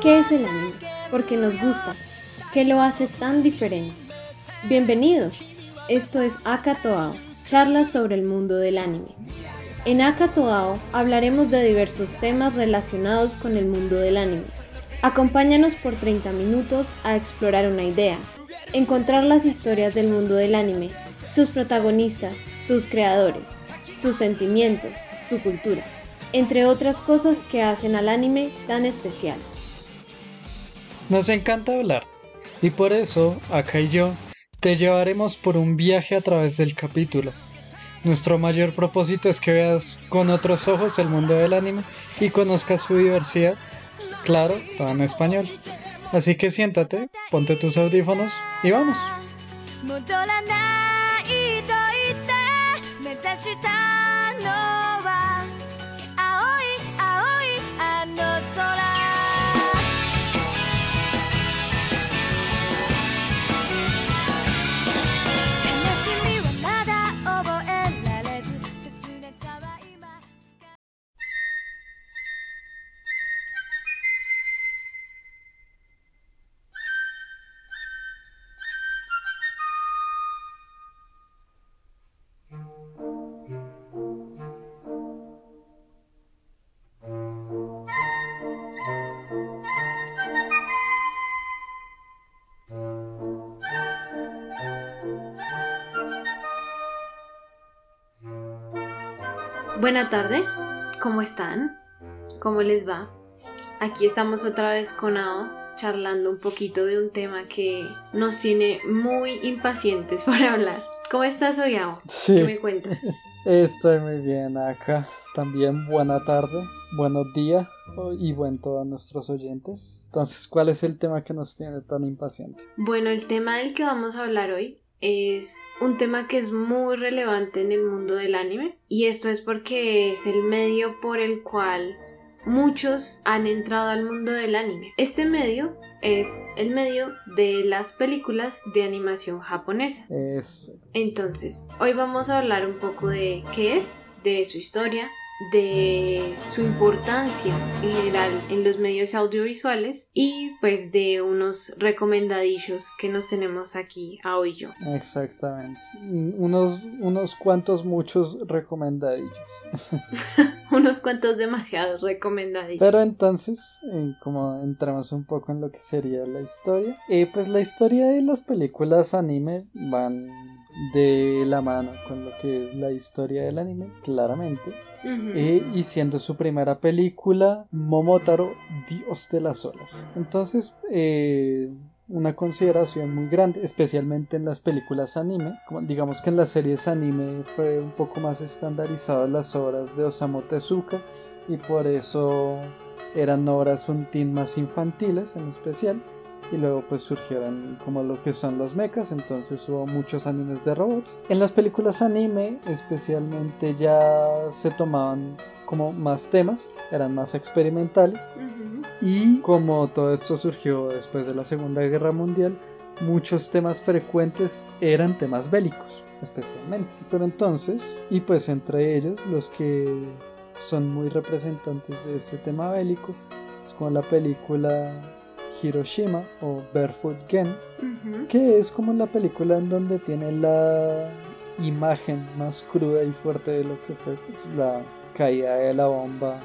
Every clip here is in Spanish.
¿Qué es el anime? Porque nos gusta. ¿Qué lo hace tan diferente? Bienvenidos. Esto es Akatoao, charlas sobre el mundo del anime. En Akatoao hablaremos de diversos temas relacionados con el mundo del anime. Acompáñanos por 30 minutos a explorar una idea, encontrar las historias del mundo del anime, sus protagonistas, sus creadores, sus sentimientos, su cultura, entre otras cosas que hacen al anime tan especial. Nos encanta hablar y por eso, acá y yo, te llevaremos por un viaje a través del capítulo. Nuestro mayor propósito es que veas con otros ojos el mundo del anime y conozcas su diversidad, claro, todo en español. Así que siéntate, ponte tus audífonos y vamos. Buena tarde, ¿cómo están? ¿Cómo les va? Aquí estamos otra vez con Ao charlando un poquito de un tema que nos tiene muy impacientes para hablar. ¿Cómo estás hoy, Ao? ¿Qué me cuentas? Estoy muy bien acá. También buena tarde, buenos días y buen todos nuestros oyentes. Entonces, ¿cuál es el tema que nos tiene tan impacientes? Bueno, el tema del que vamos a hablar hoy es un tema que es muy relevante en el mundo del anime y esto es porque es el medio por el cual muchos han entrado al mundo del anime. Este medio es el medio de las películas de animación japonesa. Entonces, hoy vamos a hablar un poco de qué es, de su historia, de su importancia en general en los medios audiovisuales y pues de unos recomendadillos que nos tenemos aquí a hoy yo. Exactamente. Unos, unos cuantos muchos recomendadillos. unos cuantos demasiados recomendadillos. Pero entonces, eh, como entramos un poco en lo que sería la historia, eh, pues la historia de las películas anime van de la mano con lo que es la historia del anime, claramente. Eh, y siendo su primera película, Momotaro, Dios de las olas. Entonces, eh, una consideración muy grande, especialmente en las películas anime. Como, digamos que en las series anime fue un poco más estandarizado las obras de Osamu Tezuka y por eso eran obras un tin más infantiles en especial y luego pues surgieron como lo que son los mechas, entonces hubo muchos animes de robots. En las películas anime especialmente ya se tomaban como más temas, eran más experimentales y como todo esto surgió después de la Segunda Guerra Mundial, muchos temas frecuentes eran temas bélicos especialmente. Pero entonces, y pues entre ellos los que son muy representantes de este tema bélico, es como la película Hiroshima o Barefoot Gen, que es como la película en donde tiene la imagen más cruda y fuerte de lo que fue pues, la caída de la bomba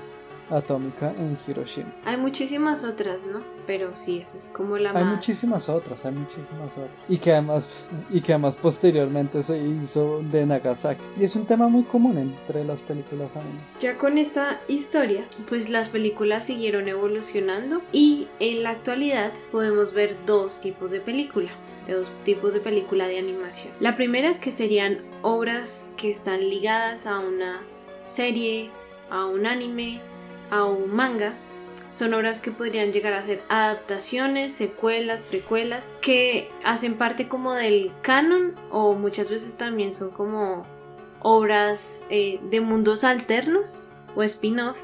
atómica en Hiroshima. Hay muchísimas otras, ¿no? Pero sí, esa es como la hay muchísimas otras, hay muchísimas otras. Y que además, y que además posteriormente se hizo de Nagasaki. Y es un tema muy común entre las películas anime. Ya con esta historia, pues las películas siguieron evolucionando y en la actualidad podemos ver dos tipos de película de dos tipos de película de animación. La primera que serían obras que están ligadas a una serie, a un anime, a un manga, son obras que podrían llegar a ser adaptaciones, secuelas, precuelas, que hacen parte como del canon o muchas veces también son como obras eh, de mundos alternos o spin-off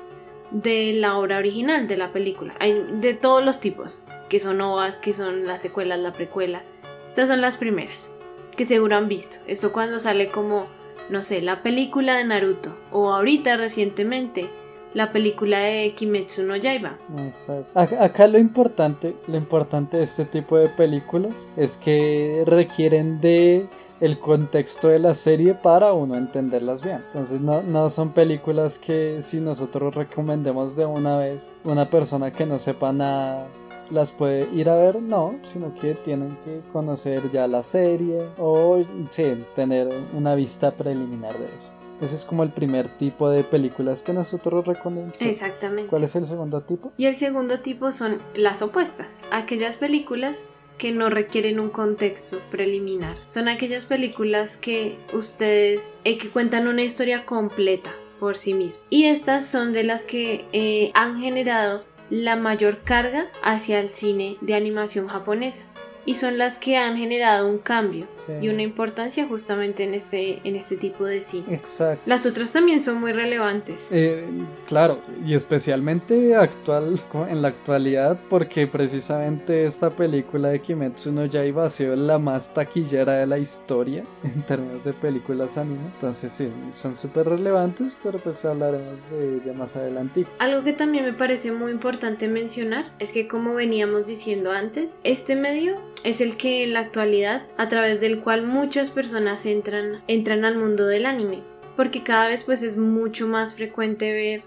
de la obra original de la película. Hay de todos los tipos, que son ovas, que son las secuelas, la precuela. Estas son las primeras, que seguro han visto. Esto cuando sale como, no sé, la película de Naruto o ahorita recientemente la película de Kimetsu no Yaiba. Exacto. Acá lo importante, lo importante de este tipo de películas es que requieren de el contexto de la serie para uno entenderlas bien. Entonces no, no son películas que si nosotros recomendemos de una vez, una persona que no sepa nada las puede ir a ver, no, sino que tienen que conocer ya la serie o sí, tener una vista preliminar de eso. Ese es como el primer tipo de películas que nosotros recomendamos. Exactamente. ¿Cuál es el segundo tipo? Y el segundo tipo son las opuestas, aquellas películas que no requieren un contexto preliminar. Son aquellas películas que ustedes eh, que cuentan una historia completa por sí mismos. Y estas son de las que eh, han generado la mayor carga hacia el cine de animación japonesa y son las que han generado un cambio y una importancia justamente en este, en este tipo de cine. Exacto. Las otras también son muy relevantes. Eh, claro, y especialmente actual, en la actualidad, porque precisamente esta película de Kimetsu no Yaiba ha sido la más taquillera de la historia en términos de películas anime. Entonces sí, son súper relevantes, pero pues hablaremos de ella más adelante. Algo que también me parece muy importante mencionar es que como veníamos diciendo antes, este medio es el que en la actualidad, a través del cual muchas personas entran, entran al mundo del anime, porque cada vez pues es mucho más frecuente ver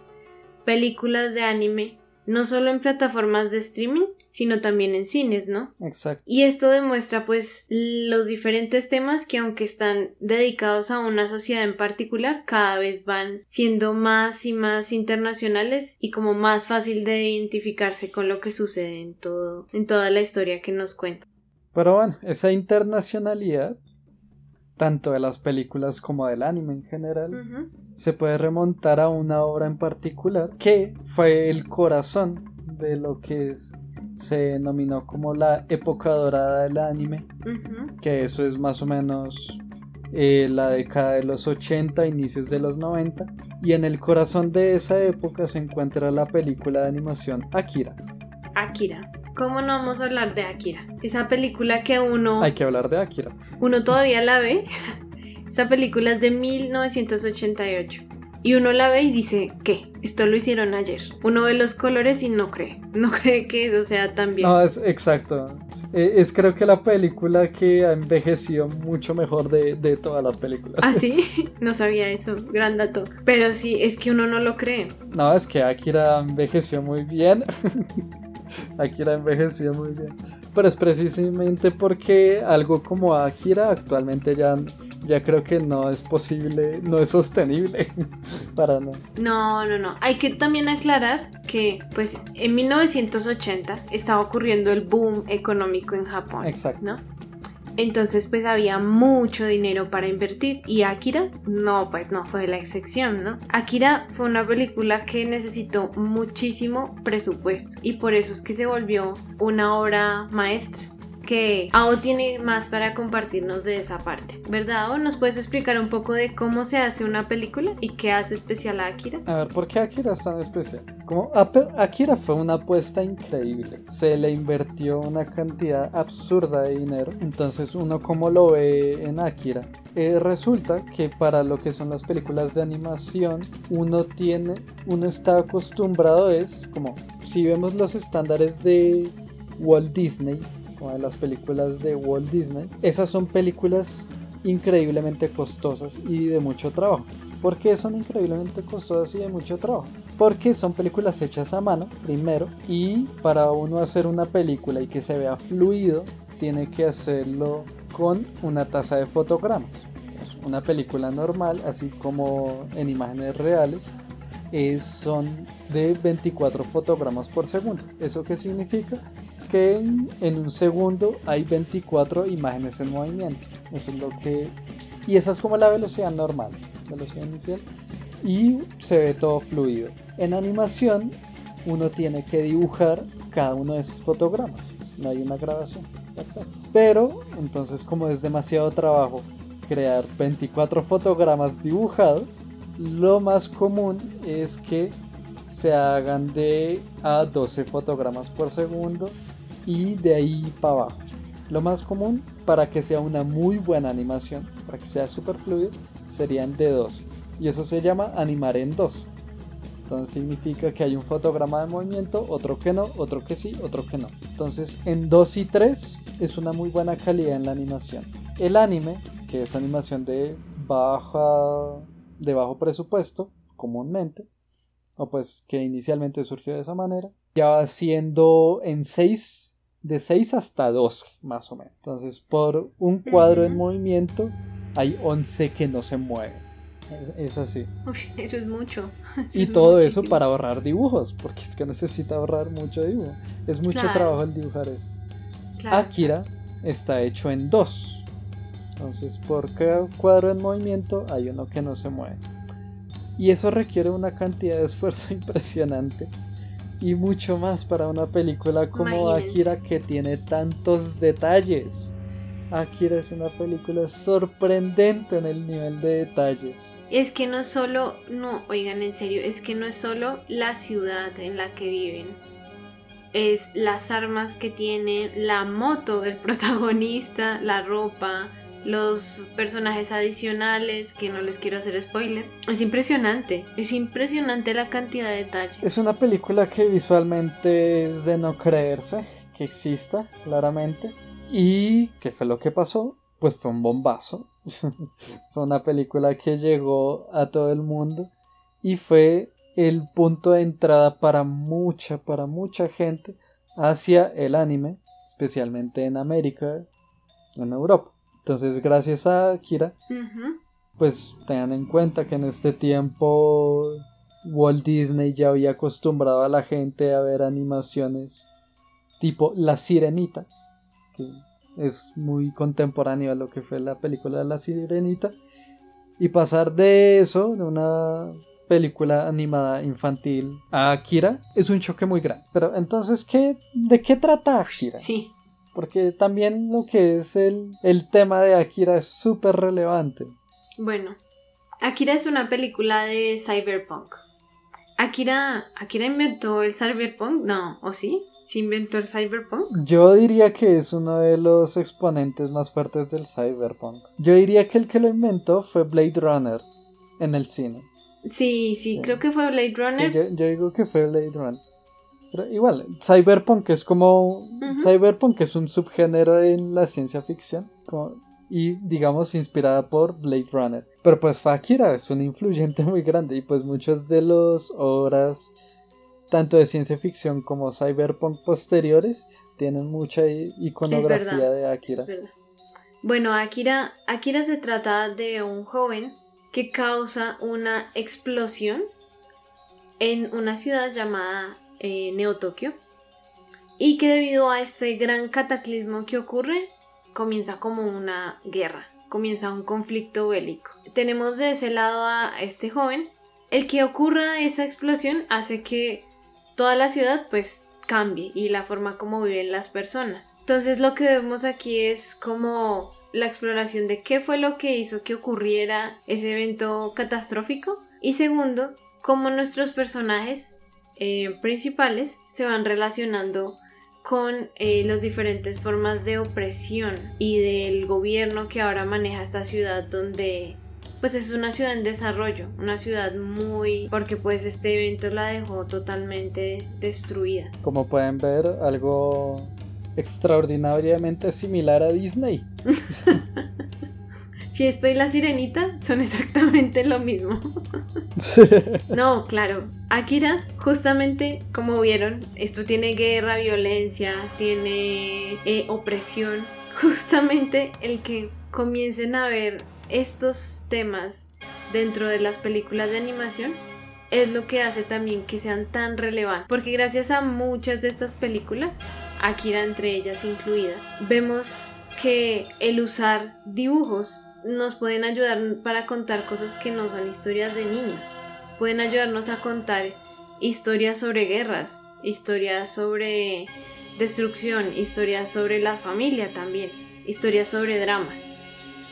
películas de anime, no solo en plataformas de streaming, sino también en cines, ¿no? Exacto. Y esto demuestra pues los diferentes temas que aunque están dedicados a una sociedad en particular, cada vez van siendo más y más internacionales y como más fácil de identificarse con lo que sucede en todo en toda la historia que nos cuenta. Pero bueno, esa internacionalidad, tanto de las películas como del anime en general, se puede remontar a una obra en particular que fue el corazón de lo que se denominó como la época dorada del anime, que eso es más o menos eh, la década de los 80, inicios de los 90, y en el corazón de esa época se encuentra la película de animación Akira. Akira. ¿Cómo no vamos a hablar de Akira? Esa película que uno... Hay que hablar de Akira. Uno todavía la ve. Esa película es de 1988. Y uno la ve y dice, ¿qué? Esto lo hicieron ayer. Uno ve los colores y no cree. No cree que eso sea tan bien. No, es exacto. Eh, es, creo que la película que ha envejecido mucho mejor de, de todas las películas. Ah, sí. No sabía eso. Gran dato. Pero sí, es que uno no lo cree. No, es que Akira envejeció muy bien. Akira envejeció muy bien. Pero es precisamente porque algo como Akira actualmente ya, ya creo que no es posible, no es sostenible para no. No, no, no. Hay que también aclarar que pues en 1980 estaba ocurriendo el boom económico en Japón. Exacto. ¿no? Entonces pues había mucho dinero para invertir y Akira no, pues no fue la excepción, ¿no? Akira fue una película que necesitó muchísimo presupuesto y por eso es que se volvió una obra maestra que Ao tiene más para compartirnos de esa parte, ¿verdad? ¿O nos puedes explicar un poco de cómo se hace una película y qué hace especial a Akira? A ver, ¿por qué Akira es tan especial? Como Akira fue una apuesta increíble, se le invirtió una cantidad absurda de dinero, entonces uno como lo ve en Akira, eh, resulta que para lo que son las películas de animación, uno tiene, uno está acostumbrado es como si vemos los estándares de Walt Disney, de las películas de Walt Disney, esas son películas increíblemente costosas y de mucho trabajo. ¿Por qué son increíblemente costosas y de mucho trabajo? Porque son películas hechas a mano, primero, y para uno hacer una película y que se vea fluido, tiene que hacerlo con una tasa de fotogramas. Una película normal, así como en imágenes reales, es, son de 24 fotogramas por segundo. ¿Eso qué significa? Que en, un segundo hay 24 imágenes en movimiento. Eso es lo que... Y esa es como la velocidad normal, velocidad inicial. Y se ve todo fluido. En animación uno tiene que dibujar cada uno de esos fotogramas. No hay una grabación. Pero entonces como es demasiado trabajo crear 24 fotogramas dibujados, lo más común es que se hagan de a 12 fotogramas por segundo y de ahí para abajo. Lo más común para que sea una muy buena animación, para que sea super fluido, serían de 2. Y eso se llama animar en 2. Entonces significa que hay un fotograma de movimiento, otro que no, otro que sí, otro que no. Entonces en 2 y 3 es una muy buena calidad en la animación. El anime, que es animación de baja de bajo presupuesto comúnmente, o pues que inicialmente surgió de esa manera, ya va siendo en 6 de 6 hasta 12 más o menos. Entonces, por un cuadro en movimiento hay 11 que no se mueven. Es, así. eso es mucho. y todo eso para ahorrar dibujos, porque es que necesita ahorrar mucho dibujo. Es mucho trabajo el dibujar eso. Akira está hecho en dos. Entonces, por cada cuadro en movimiento hay uno que no se mueve. Y eso requiere una cantidad de esfuerzo impresionante. Y mucho más para una película como Akira que tiene tantos detalles. Akira es una película sorprendente en el nivel de detalles. Es que no solo, no, oigan en serio, es que no es solo la ciudad en la que viven. Es las armas que tienen, la moto del protagonista, la ropa, los personajes adicionales, que no les quiero hacer spoiler. Es impresionante, es impresionante la cantidad de detalles. Es una película que visualmente es de no creerse que exista, claramente. ¿Y qué fue lo que pasó? Pues fue un bombazo. fue una película que llegó a todo el mundo y fue el punto de entrada para mucha, para mucha gente hacia el anime, especialmente en América, en Europa. Entonces, gracias a Kira, pues tengan en cuenta que en este tiempo Walt Disney ya había acostumbrado a la gente a ver animaciones tipo La Sirenita, que es muy contemporáneo a lo que fue la película de La Sirenita, y pasar de eso, de una película animada infantil a Akira, es un choque muy grande. Pero entonces, ¿qué, ¿de qué trata Akira? Sí. Porque también lo que es el, el tema de Akira es súper relevante. Bueno, Akira es una película de cyberpunk. Akira, ¿Akira inventó el cyberpunk? No, ¿o sí? ¿Se inventó el cyberpunk? Yo diría que es uno de los exponentes más fuertes del cyberpunk. Yo diría que el que lo inventó fue Blade Runner en el cine. Sí, sí, creo que fue Blade Runner. yo, yo, digo que fue Blade Runner. Igual, Cyberpunk es como. Cyberpunk es un subgénero en la ciencia ficción. y digamos inspirada por Blade Runner. Pero pues Fakira es un influyente muy grande. Y pues muchas de las obras, tanto de ciencia ficción como cyberpunk posteriores, tienen mucha iconografía de Akira. Bueno, Akira, Akira se trata de un joven que causa una explosión en una ciudad llamada eh, Neo Tokio y que debido a este gran cataclismo que ocurre comienza como una guerra, comienza un conflicto bélico. Tenemos de ese lado a este joven, el que ocurra esa explosión hace que toda la ciudad pues cambie y la forma como viven las personas. Entonces lo que vemos aquí es como la exploración de qué fue lo que hizo que ocurriera ese evento catastrófico y segundo, cómo nuestros personajes eh, principales se van relacionando con eh, las diferentes formas de opresión y del gobierno que ahora maneja esta ciudad donde pues es una ciudad en desarrollo, una ciudad muy porque pues este evento la dejó totalmente destruida. Como pueden ver, algo extraordinariamente similar a Disney. si estoy la sirenita, son exactamente lo mismo. no, claro. Akira, justamente como vieron, esto tiene guerra, violencia, tiene eh, opresión. Justamente el que comiencen a ver estos temas dentro de las películas de animación es lo que hace también que sean tan relevantes. Porque gracias a muchas de estas películas, Akira entre ellas incluida, vemos que el usar dibujos nos pueden ayudar para contar cosas que no son historias de niños. Pueden ayudarnos a contar historias sobre guerras, historias sobre destrucción, historias sobre la familia también, historias sobre dramas.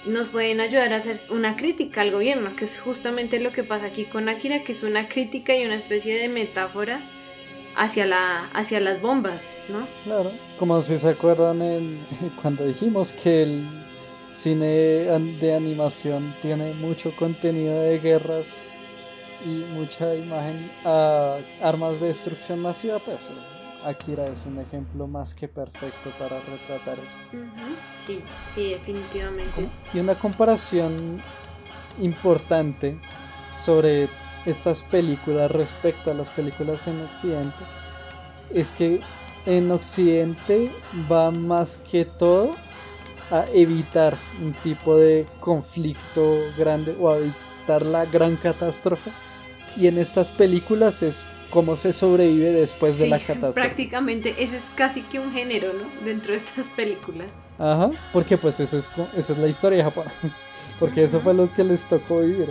Nos pueden ayudar a hacer una crítica al gobierno, que es justamente lo que pasa aquí con Akira, que es una crítica y una especie de metáfora hacia, la, hacia las bombas, ¿no? Claro, como si se acuerdan cuando dijimos que el cine de animación tiene mucho contenido de guerras y mucha imagen a armas de destrucción masiva, pues Akira es un ejemplo más que perfecto para retratar eso. Sí, sí, definitivamente. Y una comparación importante sobre estas películas respecto a las películas en Occidente es que en Occidente va más que todo a evitar un tipo de conflicto grande o a evitar la gran catástrofe y en estas películas es cómo se sobrevive después de la catástrofe. Prácticamente ese es casi que un género, ¿no? Dentro de estas películas. Ajá, porque pues eso es, esa es la historia de Japón. Porque eso fue lo que les tocó vivir.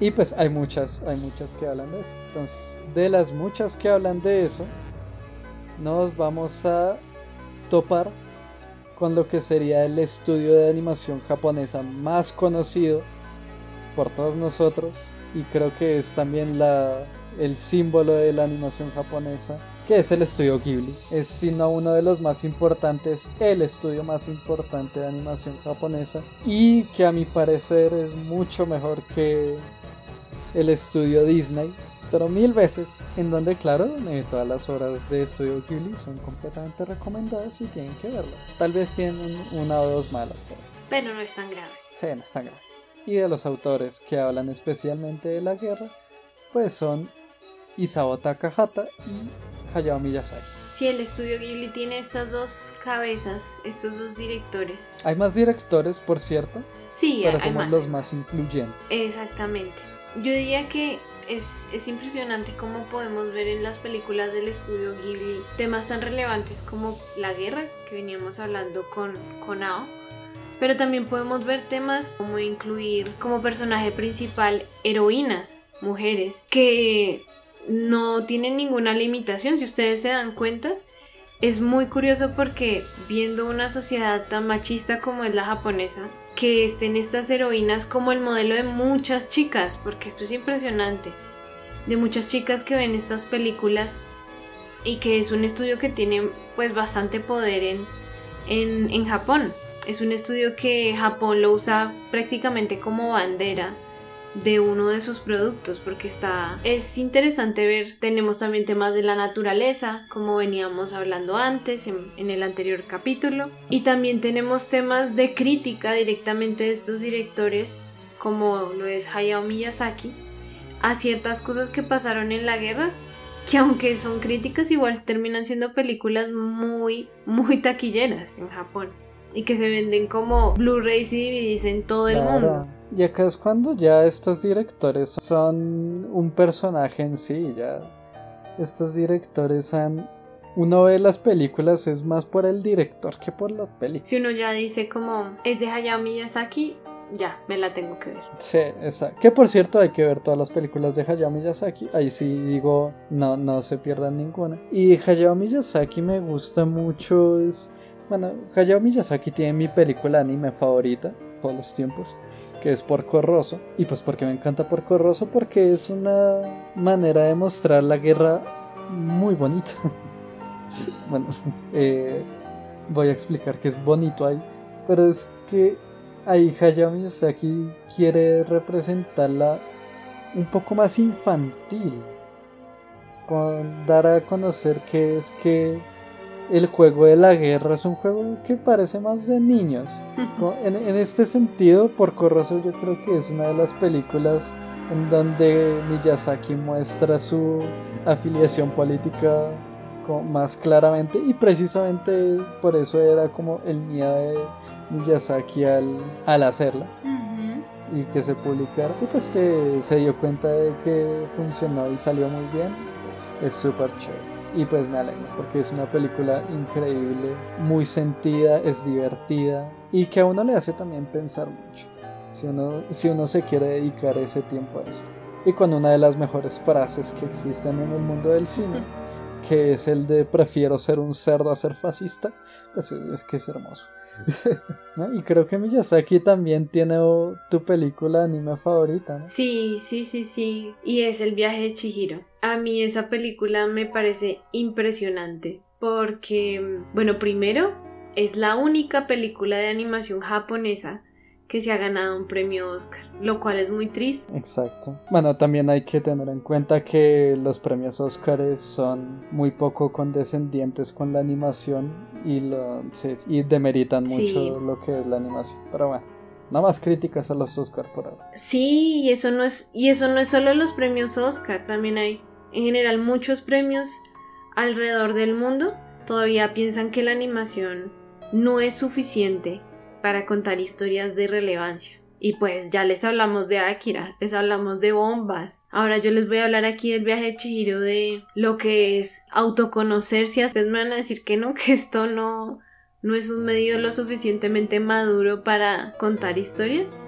Y pues hay muchas, hay muchas que hablan de eso. Entonces, de las muchas que hablan de eso, nos vamos a topar con lo que sería el estudio de animación japonesa más conocido por todos nosotros y creo que es también la, el símbolo de la animación japonesa, que es el estudio Ghibli. Es sino uno de los más importantes, el estudio más importante de animación japonesa y que a mi parecer es mucho mejor que el estudio Disney, pero mil veces, en donde claro, eh, todas las obras de estudio Ghibli son completamente recomendadas y tienen que verlo. Tal vez tienen una o dos malas, pero... Pero no es tan grave. Sí, no es tan grave. Y de los autores que hablan especialmente de la guerra, pues son Isao Takahata y Hayao Miyazaki. Si el estudio Ghibli tiene estas dos cabezas, estos dos directores. Hay más directores, por cierto. Sí, pero hay somos los más influyentes. Exactamente. Yo diría que es, impresionante cómo podemos ver en las películas del estudio Ghibli temas tan relevantes como la guerra, que veníamos hablando con, con Ao, pero también podemos ver temas como incluir como personaje principal heroínas, mujeres, que no tienen ninguna limitación, si ustedes se dan cuenta. Es muy curioso porque viendo una sociedad tan machista como es la japonesa, que estén estas heroínas como el modelo de muchas chicas, porque esto es impresionante, de muchas chicas que ven estas películas y que es un estudio que tiene pues bastante poder en, en, en Japón. Es un estudio que Japón lo usa prácticamente como bandera de uno de sus productos porque está es interesante ver tenemos también temas de la naturaleza como veníamos hablando antes en, el anterior capítulo y también tenemos temas de crítica directamente de estos directores como lo es Hayao Miyazaki a ciertas cosas que pasaron en la guerra que aunque son críticas igual terminan siendo películas muy muy taquilleras en Japón y que se venden como Blu-rays y DVDs en todo el mundo y acá es cuando ya estos directores son un personaje en sí, ya estos directores han... Uno ve las películas es más por el director que por la película. Si uno ya dice como es de Hayao Miyazaki, ya, me la tengo que ver. Sí, exacto. Que por cierto hay que ver todas las películas de Hayao Miyazaki. Ahí sí digo, no, no se pierdan ninguna. Y Hayao Miyazaki me gusta mucho. Es, bueno, Hayao Miyazaki tiene mi película anime favorita, todos los tiempos que es Porco Rosso. Y pues porque me encanta Porco Rosso, porque es una manera de mostrar la guerra muy bonito. bueno, eh, voy a explicar que es bonito ahí, pero es que ahí Hayao Miyazaki quiere representarla un poco más infantil, dar a conocer que es que el juego de la guerra es un juego que parece más de niños. En, este sentido, por Corroso yo creo que es una de las películas en donde Miyazaki muestra su afiliación política más claramente y precisamente por eso era como el miedo de Miyazaki al, al hacerla y que se publicara y pues que se dio cuenta de que funcionó y salió muy bien pues, es súper chévere y pues me alegro porque es una película increíble muy sentida es divertida y que a uno le hace también pensar mucho si uno, si uno se quiere dedicar ese tiempo a eso y con una de las mejores frases que existen en el mundo del cine que es el de prefiero ser un cerdo a ser fascista, pues es que es hermoso. y creo que Miyazaki también tiene tu película anime favorita. Sí, sí, sí, sí. Y es El viaje de Chihiro. A mí esa película me parece impresionante porque, bueno, primero es la única película de animación japonesa que se ha ganado un premio Oscar, lo cual es muy triste. Exacto. Bueno, también hay que tener en cuenta que los premios Oscar son muy poco condescendientes con la animación y, lo, y demeritan mucho lo que es la animación. Pero bueno. Nada más críticas a los Oscar por ahora. Sí, y eso no es y eso no es solo los premios Oscar, también hay en general muchos premios alrededor del mundo todavía piensan que la animación no es suficiente para contar historias de relevancia. Y pues ya les hablamos de Akira, les hablamos de bombas. Ahora yo les voy a hablar aquí del viaje de Chihiro de lo que es autoconocerse. Ustedes me van a decir que no, que esto no, no es un medio lo suficientemente maduro para contar historias.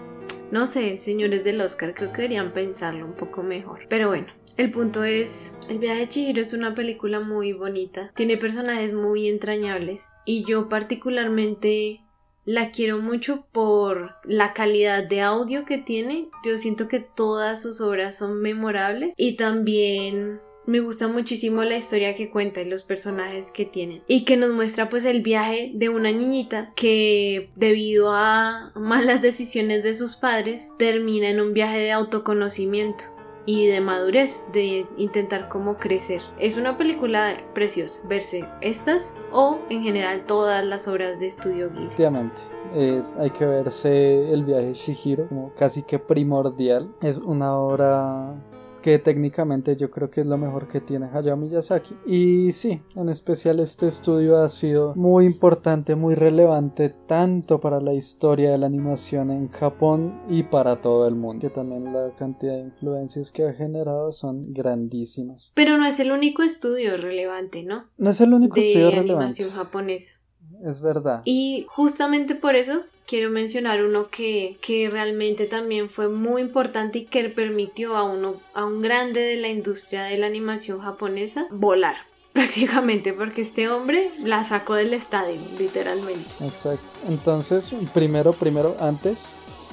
No sé, señores del Oscar, creo que deberían pensarlo un poco mejor. Pero bueno, el punto es, El viaje de Chihiro es una película muy bonita, tiene personajes muy entrañables y yo particularmente la quiero mucho por la calidad de audio que tiene. Yo siento que todas sus obras son memorables y también me gusta muchísimo la historia que cuenta y los personajes que tienen. Y que nos muestra pues el viaje de una niñita que debido a malas decisiones de sus padres termina en un viaje de autoconocimiento y de madurez, de intentar cómo crecer. Es una película preciosa, verse estas o en general todas las obras de estudio Ghibli. Efectivamente. Eh, hay que verse el viaje Shihiro como casi que primordial. Es una obra que técnicamente yo creo que es lo mejor que tiene Hayao Miyazaki. Y sí, en especial este estudio ha sido muy importante, muy relevante tanto para la historia de la animación en Japón y para todo el mundo, que también la cantidad de influencias que ha generado son grandísimas. Pero no es el único estudio relevante, ¿no? No es el único estudio relevante. De animación japonesa. Es verdad. Y justamente por eso quiero mencionar uno que, realmente también fue muy importante y que permitió a, uno, a un grande de la industria de la animación japonesa volar prácticamente porque este hombre la sacó del estadio, literalmente. Exacto. Entonces, primero, primero, antes,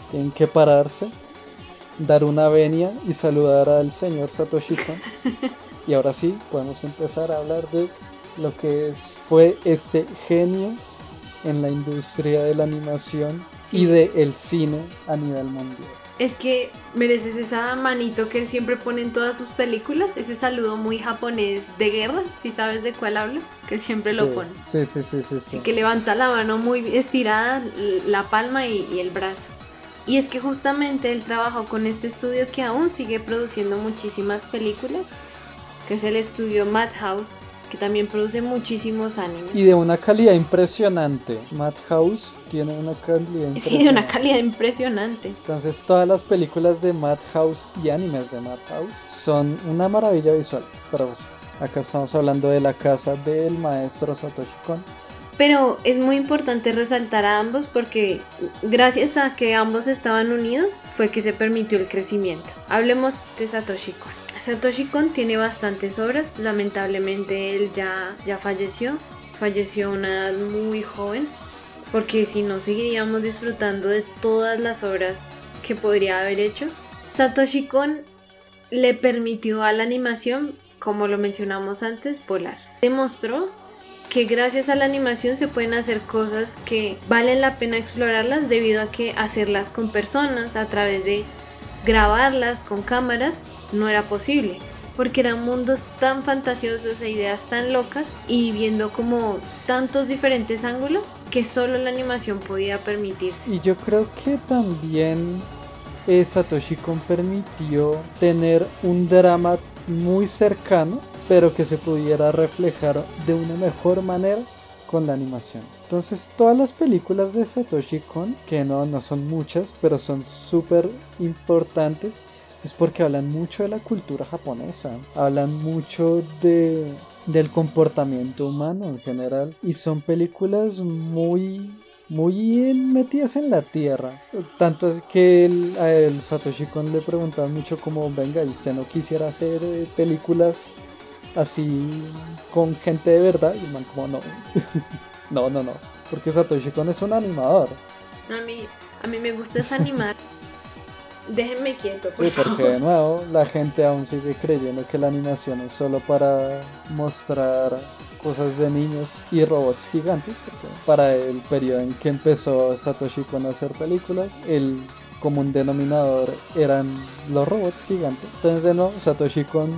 tienen que pararse, dar una venia y saludar al señor Satoshi Kon. y ahora sí, podemos empezar a hablar de lo que es, fue este genio en la industria de la animación y del el cine a nivel mundial. Es que mereces esa manito que él siempre pone en todas sus películas, ese saludo muy japonés de guerra, si sabes de cuál hablo, que siempre lo pone. Sí, sí, sí, sí, sí. que levanta la mano muy estirada, la palma y, y el brazo. Y es que justamente él trabajó con este estudio que aún sigue produciendo muchísimas películas, que es el estudio Madhouse, que también produce muchísimos animes. Y de una calidad impresionante. Madhouse tiene una calidad impresionante. Sí, de una calidad impresionante. Entonces todas las películas de Madhouse y animes de Madhouse son una maravilla visual. Pero acá estamos hablando de la casa del maestro Satoshi Kon. Pero es muy importante resaltar a ambos porque gracias a que ambos estaban unidos fue que se permitió el crecimiento. Hablemos de Satoshi Kon. Satoshi Kon tiene bastantes obras, lamentablemente él ya, ya falleció, falleció a una edad muy joven, porque si no seguiríamos disfrutando de todas las obras que podría haber hecho. Satoshi Kon le permitió a la animación como lo mencionamos antes, Polar. Demostró que gracias a la animación se pueden hacer cosas que valen la pena explorarlas debido a que hacerlas con personas a través de grabarlas con cámaras no era posible porque eran mundos tan fantasiosos e ideas tan locas y viendo como tantos diferentes ángulos que solo la animación podía permitirse. Y yo creo que también eh, Satoshi Kon permitió tener un drama muy cercano, pero que se pudiera reflejar de una mejor manera con la animación. Entonces todas las películas de Satoshi Kon, que no, no son muchas, pero son súper importantes, es porque hablan mucho de la cultura japonesa, hablan mucho de, del comportamiento humano en general y son películas muy muy metidas en la tierra. Tanto es que el, a el Satoshi Kon le preguntaban mucho como, venga, ¿y usted no quisiera hacer eh, películas así con gente de verdad? Y man como, no, no, no, no, porque Satoshi Kon es un animador. A mí, a mí me gusta es animar. Déjenme quieto, por sí, porque de nuevo la gente aún sigue creyendo que la animación es solo para mostrar cosas de niños y robots gigantes, porque para el periodo en que empezó Satoshi Kon a hacer películas, el común denominador eran los robots gigantes. Entonces de nuevo Satoshi Kon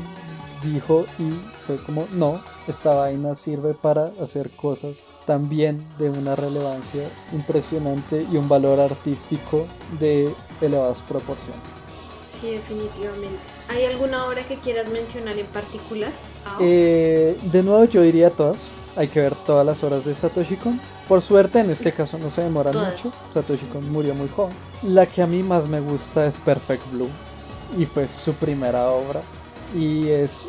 dijo y fue como no, esta vaina sirve para hacer cosas también de una relevancia impresionante y un valor artístico de elevadas proporciones. Sí, definitivamente. ¿Hay alguna obra que quieras mencionar en particular? Ah, eh, de nuevo yo diría todas. Hay que ver todas las obras de Satoshi Kon. Por suerte en este caso no se demoran mucho. Satoshi Kon murió muy joven. La que a mí más me gusta es Perfect Blue. Y fue su primera obra. Y es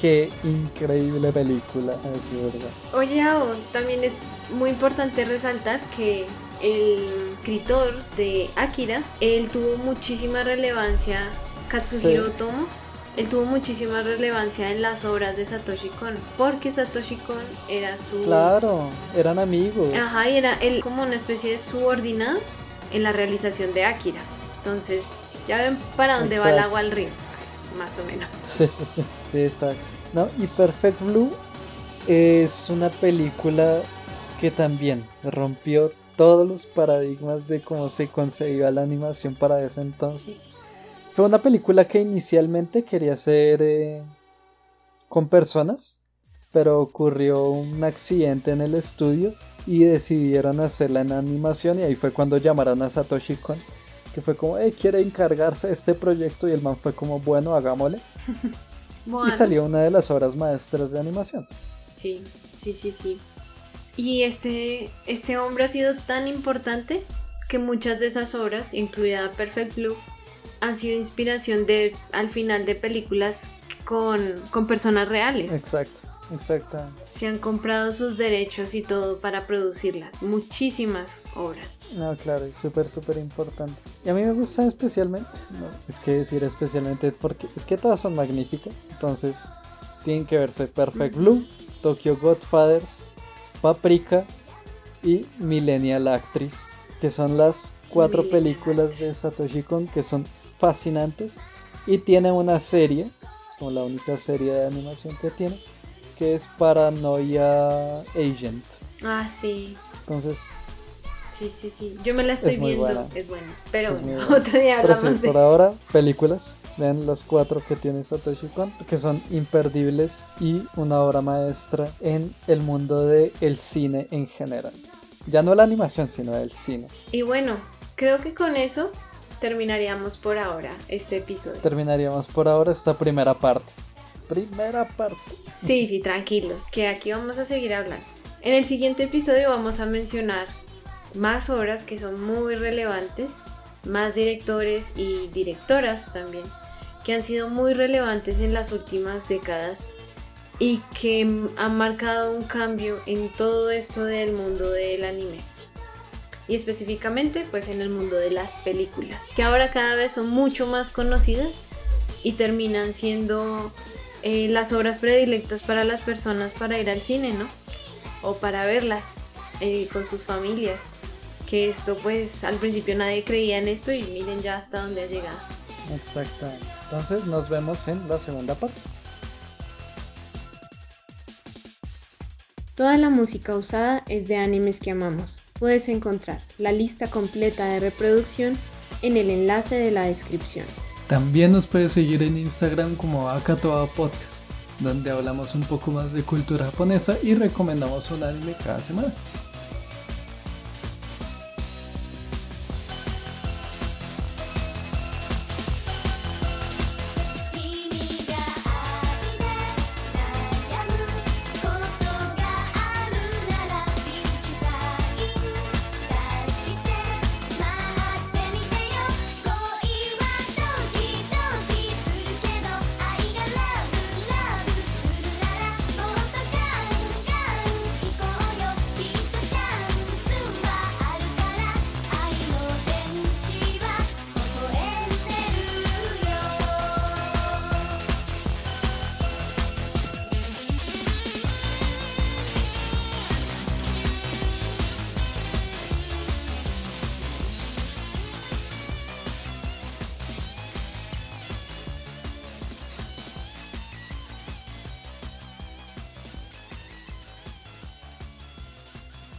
Qué increíble película, es verdad. Oye, también es muy importante resaltar que el escritor de Akira, él tuvo muchísima relevancia, Katsuhiro sí. Otomo, él tuvo muchísima relevancia en las obras de Satoshi Kon, porque Satoshi Kon era su... Claro, eran amigos. Ajá, y era él como una especie de subordinado en la realización de Akira. Entonces, ya ven para dónde va el agua al río más o menos. Sí, exacto. No, y Perfect Blue es una película que también rompió todos los paradigmas de cómo se concebía la animación para ese entonces. Fue una película que inicialmente quería ser eh, con personas, pero ocurrió un accidente en el estudio y decidieron hacerla en animación y ahí fue cuando llamaron a Satoshi Kon que fue como, eh, quiere encargarse este proyecto y el man fue como, bueno, hagámosle. Y salió una de las obras maestras de animación. Sí, sí, sí, sí. Y este, este hombre ha sido tan importante que muchas de esas obras, incluida Perfect Blue, han sido inspiración de al final de películas con, con personas reales. Exacto. Exacto. Se han comprado sus derechos y todo para producirlas. Muchísimas obras. No, claro, es súper, súper importante. Y a mí me gusta especialmente, no, es que decir especialmente porque es que todas son magníficas. Entonces, tienen que verse Perfect Blue, Tokyo Godfathers, Paprika y Millennial Actress, que son las cuatro películas de Satoshi Kon que son fascinantes y tiene una serie, como la única serie de animación que tiene, que es Paranoia Agent. Ah, sí. Entonces. Sí, sí, sí. Yo me la estoy viendo. Es buena. Pero otro día hablamos Pero sí, por ahora, películas. Vean las cuatro que tiene Satoshi Kon, que son imperdibles y una obra maestra en el mundo del el cine en general. Ya no la animación, sino el cine. Y bueno, creo que con eso terminaríamos por ahora este episodio. Terminaríamos por ahora esta primera parte primera parte. Sí, sí, tranquilos, que aquí vamos a seguir hablando. En el siguiente episodio vamos a mencionar más obras que son muy relevantes, más directores y directoras también, que han sido muy relevantes en las últimas décadas y que han marcado un cambio en todo esto del mundo del anime. Y específicamente pues en el mundo de las películas, que ahora cada vez son mucho más conocidas y terminan siendo eh, las obras predilectas para las personas para ir al cine, ¿no? O para verlas eh, con sus familias que esto pues al principio nadie creía en esto y miren ya hasta dónde ha llegado. Exactamente. Entonces nos vemos en la segunda parte. Toda la música usada es de animes que amamos. Puedes encontrar la lista completa de reproducción en el enlace de la descripción. También nos puedes seguir en Instagram como Akatoa Podcast, donde hablamos un poco más de cultura japonesa y recomendamos un anime cada semana.